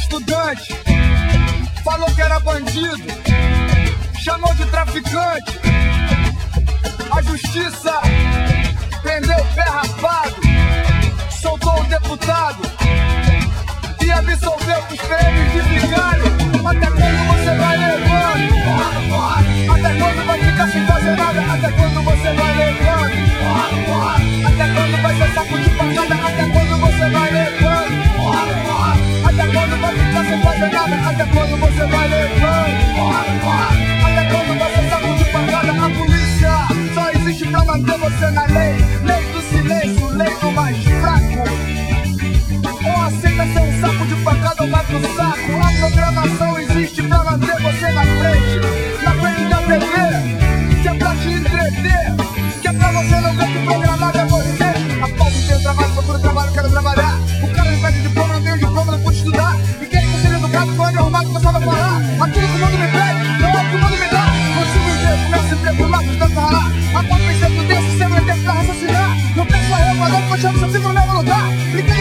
estudante. Falou que era bandido, chamou de traficante. A justiça prendeu o pé rapado, soltou o deputado e absolveu os prêmios de vigário. Até quando você vai levando? Até quando vai ficar sem fazer nada? Até quando você vai levando? Até quando vai ser saco de pancada? Nada? Até quando você vai levando? Até quando ser saco de pancada? A polícia só existe pra manter você na mais começando a falar Aquilo que o mundo me pede, não é o que o mundo me dá. Consigo ver, começo a trepular, de tanto ralar A pau pensando desse, sem vai pra raciocinar. Não penso a eu, mas eu continuo sempre no mesmo lugar Brinquei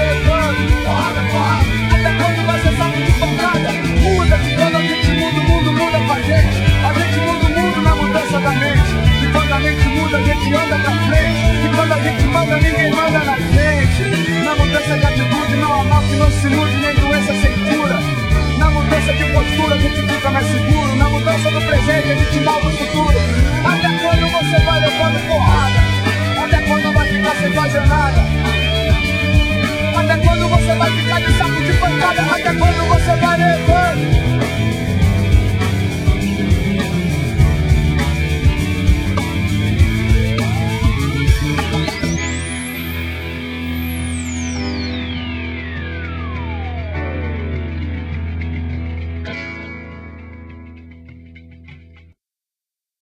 alegando, porrada, até quando vai ser saco de pancada? Muda, quando a gente muda, o mundo muda com a gente. A gente muda o mundo na mudança da mente. E quando a mente muda, a gente anda pra frente. E quando a gente manda, ninguém manda na frente. Na mudança de atitude, não há mal que não se ilude, nem doença sem cura. Na mudança de postura, a gente fica mais seguro. Na mudança do presente, a gente malva o futuro.